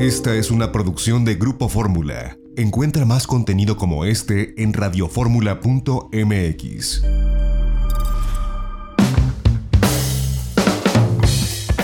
Esta es una producción de Grupo Fórmula. Encuentra más contenido como este en radioformula.mx.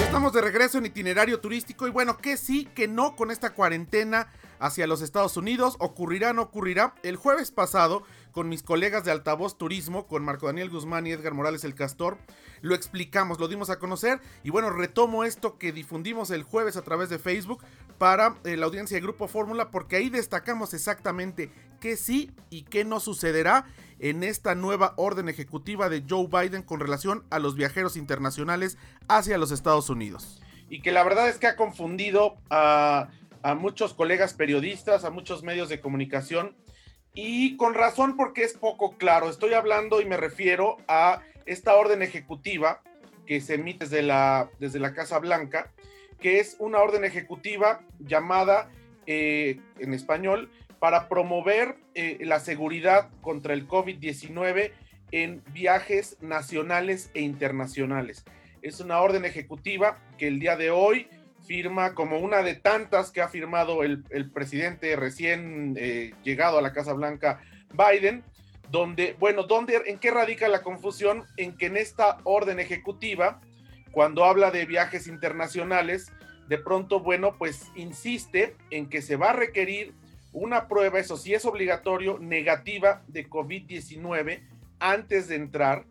Estamos de regreso en itinerario turístico y bueno, que sí, que no con esta cuarentena hacia los Estados Unidos. Ocurrirá, no ocurrirá. El jueves pasado con mis colegas de Altavoz Turismo, con Marco Daniel Guzmán y Edgar Morales el Castor. Lo explicamos, lo dimos a conocer y bueno, retomo esto que difundimos el jueves a través de Facebook para eh, la audiencia de Grupo Fórmula porque ahí destacamos exactamente qué sí y qué no sucederá en esta nueva orden ejecutiva de Joe Biden con relación a los viajeros internacionales hacia los Estados Unidos. Y que la verdad es que ha confundido a, a muchos colegas periodistas, a muchos medios de comunicación y con razón porque es poco claro. Estoy hablando y me refiero a esta orden ejecutiva que se emite desde la, desde la Casa Blanca, que es una orden ejecutiva llamada eh, en español para promover eh, la seguridad contra el COVID-19 en viajes nacionales e internacionales. Es una orden ejecutiva que el día de hoy firma como una de tantas que ha firmado el, presidente recién eh, llegado a la Casa Blanca, Biden, donde, bueno, ¿dónde, ¿en qué radica la confusión? En que en esta orden ejecutiva, cuando habla de viajes internacionales, de pronto, bueno, pues insiste en que se va a requerir una prueba, eso sí es obligatorio, negativa de COVID-19 antes de entrar.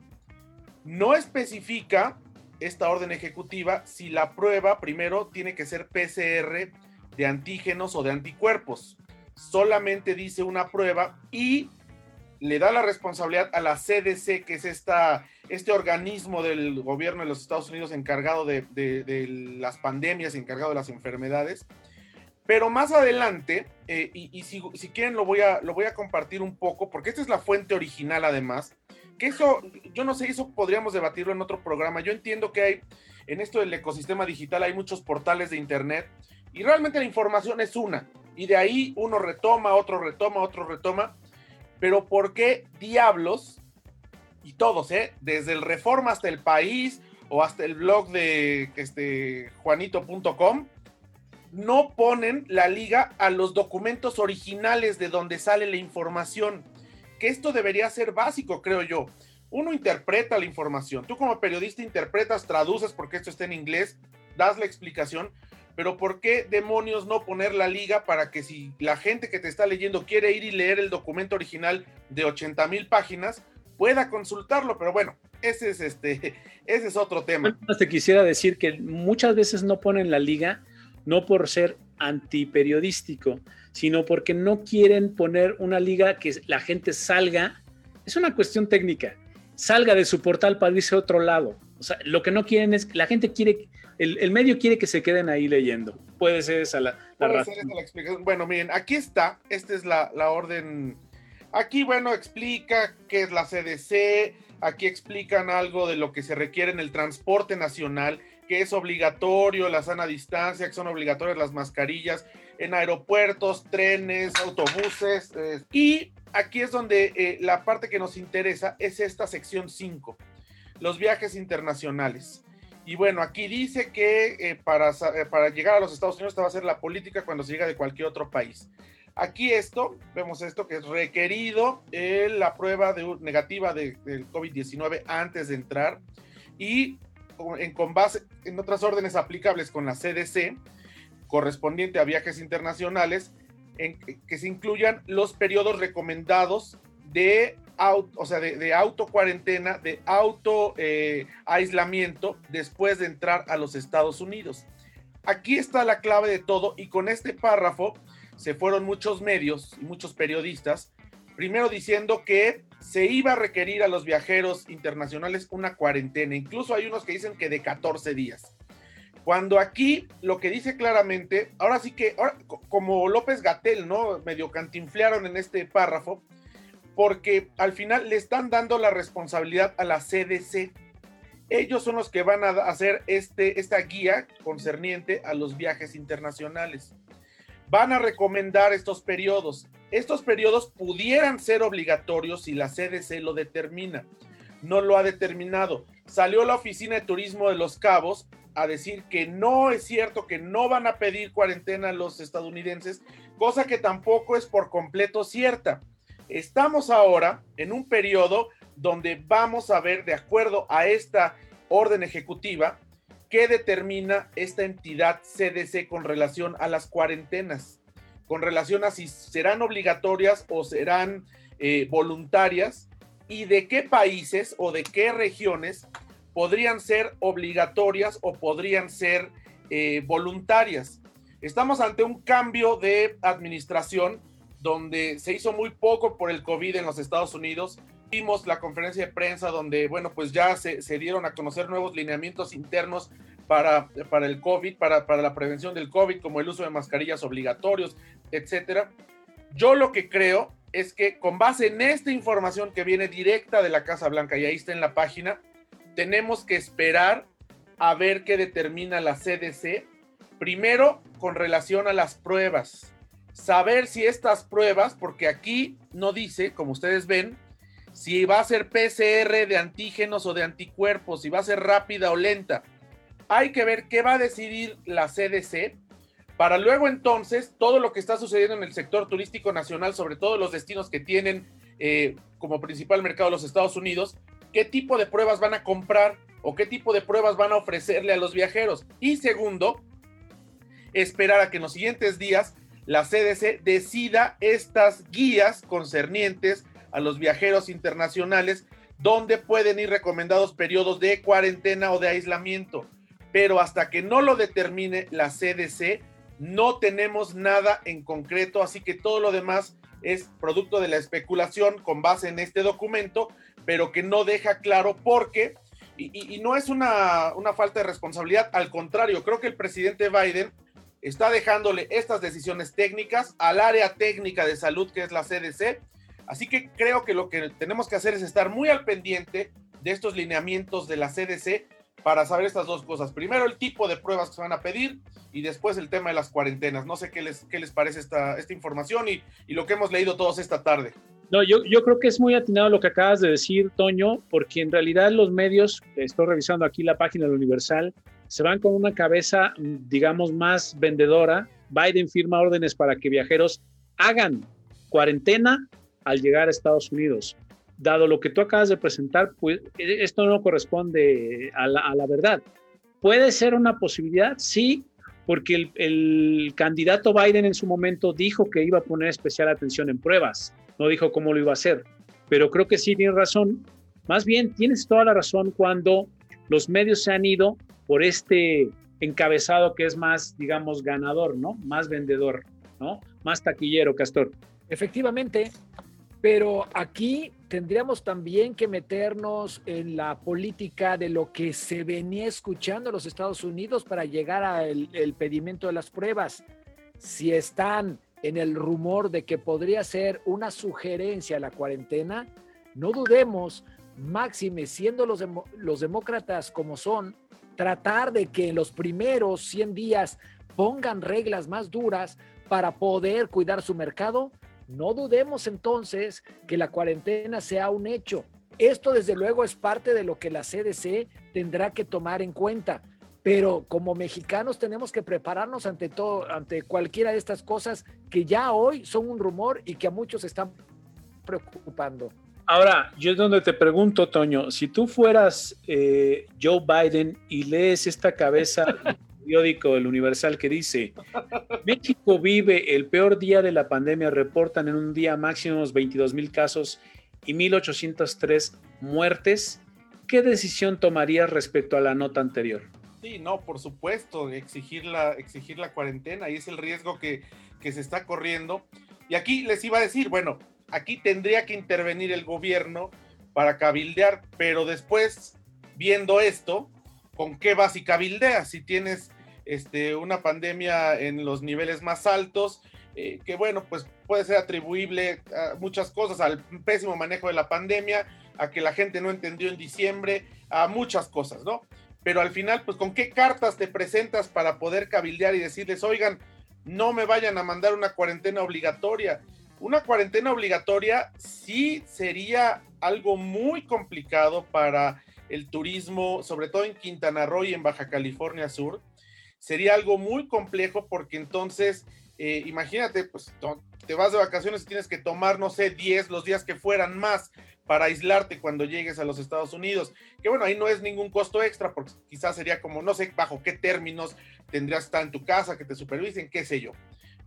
No especifica esta orden ejecutiva si la prueba primero tiene que ser PCR de antígenos o de anticuerpos. Solamente dice una prueba y le da la responsabilidad a la CDC, que es esta, este organismo del gobierno de los Estados Unidos encargado de, las pandemias, encargado de las enfermedades. Pero más adelante, eh, y, si, si, quieren lo voy, a, lo voy a compartir un poco, porque esta es la fuente original además, que eso, yo no sé, eso podríamos debatirlo en otro programa. Yo entiendo que hay, en esto del ecosistema digital hay muchos portales de Internet y realmente la información es una. Y de ahí uno retoma, otro retoma, otro retoma. Pero ¿por qué diablos? Y todos, ¿eh? Desde el Reforma hasta el País o hasta el blog de este, juanito.com, no ponen la liga a los documentos originales de donde sale la información que esto debería ser básico, creo yo. Uno interpreta la información, tú como periodista interpretas, traduces porque esto está en inglés, das la explicación, pero ¿por qué demonios no poner la liga para que si la gente que te está leyendo quiere ir y leer el documento original de 80 mil páginas, pueda consultarlo? Pero bueno, ese es, este, ese es otro tema. Te quisiera decir que muchas veces no ponen la liga, no por ser antiperiodístico, sino porque no quieren poner una liga que la gente salga. Es una cuestión técnica. Salga de su portal para irse a otro lado. O sea, lo que no quieren es, la gente quiere, el, medio quiere que se queden ahí leyendo. Puede ser esa la, razón. Bueno, miren, aquí está, esta es la, la orden. Aquí, bueno, explica qué es la CDC, aquí explican algo de lo que se requiere en el transporte nacional que es obligatorio la sana distancia, que son obligatorias las mascarillas en aeropuertos, trenes, autobuses. Eh, y aquí es donde eh, la parte que nos interesa es esta sección 5, los viajes internacionales. Y bueno, aquí dice que eh, para, para llegar a los Estados Unidos esta va a ser la política cuando se llega de cualquier otro país. Aquí esto, vemos esto que es requerido la prueba de, negativa del COVID-19 antes de entrar y en, con base en otras órdenes aplicables con la CDC, correspondiente a viajes internacionales, en que se incluyan los periodos recomendados de auto, o sea, de, auto cuarentena, de auto eh, aislamiento después de entrar a los Estados Unidos. Aquí está la clave de todo y con este párrafo se fueron muchos medios y muchos periodistas, primero diciendo que se iba a requerir a los viajeros internacionales una cuarentena. Incluso hay unos que dicen que de 14 días. Cuando aquí lo que dice claramente, ahora sí que, como López Gatel, ¿no? Medio cantinflearon en este párrafo, porque al final le están dando la responsabilidad a la CDC. Ellos son los que van a hacer este, esta guía concerniente a los viajes internacionales van a recomendar estos periodos. Estos periodos pudieran ser obligatorios si la CDC lo determina. No lo ha determinado. Salió la Oficina de Turismo de Los Cabos a decir que no es cierto, que no van a pedir cuarentena los estadounidenses, cosa que tampoco es por completo cierta. Estamos ahora en un periodo donde vamos a ver, de acuerdo a esta orden ejecutiva, qué determina esta entidad CDC con relación a las cuarentenas, con relación a si serán obligatorias o serán eh, voluntarias y de qué países o de qué regiones podrían ser obligatorias o podrían ser eh, voluntarias. Estamos ante un cambio de administración donde se hizo muy poco por el COVID en los Estados Unidos. Vimos la conferencia de prensa donde, bueno, pues ya se, dieron a conocer nuevos lineamientos internos para, para el COVID, para, para la prevención del COVID, como el uso de mascarillas obligatorios, etcétera. Yo lo que creo es que con base en esta información que viene directa de la Casa Blanca y ahí está en la página, tenemos que esperar a ver qué determina la CDC. Primero, con relación a las pruebas. Saber si estas pruebas, porque aquí no dice, como ustedes ven, si va a ser PCR de antígenos o de anticuerpos, si va a ser rápida o lenta. Hay que ver qué va a decidir la CDC para luego entonces todo lo que está sucediendo en el sector turístico nacional, sobre todo los destinos que tienen eh, como principal mercado los Estados Unidos, qué tipo de pruebas van a comprar o qué tipo de pruebas van a ofrecerle a los viajeros. Y segundo, esperar a que en los siguientes días la CDC decida estas guías concernientes a los viajeros internacionales, donde pueden ir recomendados periodos de cuarentena o de aislamiento. Pero hasta que no lo determine la CDC, no tenemos nada en concreto, así que todo lo demás es producto de la especulación con base en este documento, pero que no deja claro por qué. Y, no es una, una falta de responsabilidad, al contrario, creo que el presidente Biden está dejándole estas decisiones técnicas al área técnica de salud que es la CDC. Así que creo que lo que tenemos que hacer es estar muy al pendiente de estos lineamientos de la CDC para saber estas dos cosas. Primero, el tipo de pruebas que se van a pedir y después el tema de las cuarentenas. No sé qué les, qué les parece esta, esta información y, y lo que hemos leído todos esta tarde. No, yo, yo creo que es muy atinado lo que acabas de decir, Toño, porque en realidad los medios, estoy revisando aquí la página del Universal, se van con una cabeza, digamos, más vendedora. Biden firma órdenes para que viajeros hagan cuarentena al llegar a Estados Unidos dado lo que tú acabas de presentar, pues e, esto no corresponde a la, verdad. ¿Puede ser una posibilidad? Sí, porque el, candidato Biden en su momento dijo que iba a poner especial atención en pruebas, no dijo cómo lo iba a hacer, pero creo que sí tiene razón. Más bien, tienes toda la razón cuando los medios se han ido por este encabezado que es más, digamos, ganador, ¿no? Más vendedor, ¿no? Más taquillero, Castor. Efectivamente, pero aquí tendríamos también que meternos en la política de lo que se venía escuchando en los Estados Unidos para llegar al el pedimento de las pruebas. Si están en el rumor de que podría ser una sugerencia la cuarentena, no dudemos, máxime siendo los, los demócratas como son, tratar de que en los primeros 100 días pongan reglas más duras para poder cuidar su mercado no dudemos entonces que la cuarentena sea un hecho. Esto desde luego es parte de lo que la CDC tendrá que tomar en cuenta, pero como mexicanos tenemos que prepararnos ante todo, ante cualquiera de estas cosas que ya hoy son un rumor y que a muchos están preocupando. Ahora, yo es donde te pregunto, Toño, si tú fueras eh, Joe Biden y lees esta cabeza periódico El Universal que dice, México vive el peor día de la pandemia, reportan en un día máximo 22 mil casos y 1.803 muertes. ¿Qué decisión tomarías respecto a la nota anterior? Sí, no, por supuesto, exigir la, exigir la cuarentena y es el riesgo que, que se está corriendo. Y aquí les iba a decir, bueno, aquí tendría que intervenir el gobierno para cabildear, pero después, viendo esto, ¿con qué vas y cabildeas? Si tienes este, una pandemia en los niveles más altos, eh, que bueno, pues puede ser atribuible a muchas cosas, al pésimo manejo de la pandemia, a que la gente no entendió en diciembre, a muchas cosas, ¿no? Pero al final, pues con qué cartas te presentas para poder cabildear y decirles, oigan, no me vayan a mandar una cuarentena obligatoria. Una cuarentena obligatoria sí sería algo muy complicado para el turismo, sobre todo en Quintana Roo y en Baja California Sur, sería algo muy complejo porque entonces, eh, imagínate, pues te vas de vacaciones y tienes que tomar, no sé, 10 los días que fueran más para aislarte cuando llegues a los Estados Unidos. Que bueno, ahí no es ningún costo extra, porque quizás sería como, no sé bajo qué términos tendrías que estar en tu casa, que te supervisen, qué sé yo.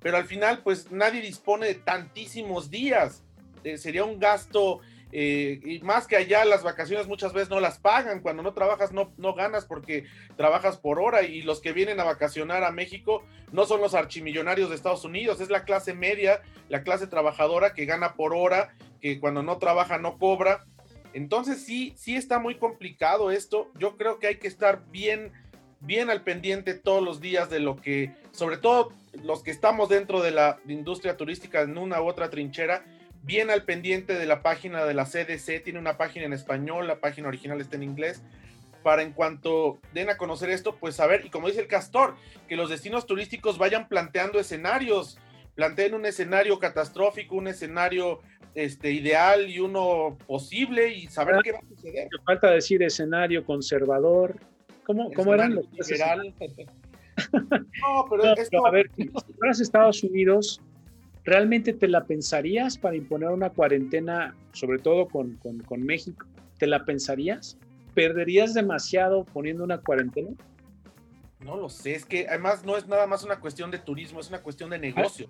Pero al final, pues nadie dispone de tantísimos días. Eh, sería un gasto eh, y más que allá las vacaciones muchas veces no las pagan, cuando no trabajas no, no ganas porque trabajas por hora. Y los que vienen a vacacionar a México no son los archimillonarios de Estados Unidos, es la clase media, la clase trabajadora que gana por hora, que cuando no trabaja no cobra. Entonces sí, sí está muy complicado esto, yo creo que hay que estar bien, bien al pendiente todos los días de lo que, sobre todo los que estamos dentro de la industria turística en una u otra trinchera, bien al pendiente de la página de la CDC, tiene una página en español, la página original está en inglés, para en cuanto den a conocer esto, pues saber, y como dice el castor, que los destinos turísticos vayan planteando escenarios, planteen un escenario catastrófico, un escenario este, ideal y uno posible y saber ah, qué va a suceder. Falta decir escenario conservador. ¿Cómo, cómo eran los no, pero esto... a ver, si fueras Estados Unidos, ¿realmente te la pensarías para imponer una cuarentena, sobre todo con, con, México? ¿Te la pensarías? ¿Perderías demasiado poniendo una cuarentena? No lo sé, es que además no es nada más una cuestión de turismo, es una cuestión de negocio.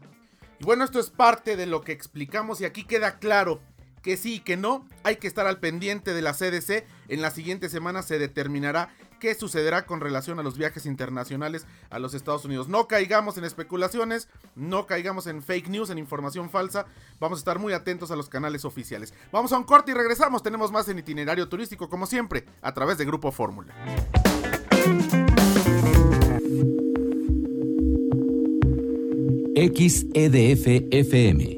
Y bueno, esto es parte de lo que explicamos y aquí queda claro que sí y que no, hay que estar al pendiente de la CDC. En la siguiente semana se determinará qué sucederá con relación a los viajes internacionales a los Estados Unidos. No caigamos en especulaciones, no caigamos en fake news, en información falsa. Vamos a estar muy atentos a los canales oficiales. Vamos a un corte y regresamos. Tenemos más en itinerario turístico, como siempre, a través de Grupo Fórmula. XEDF FM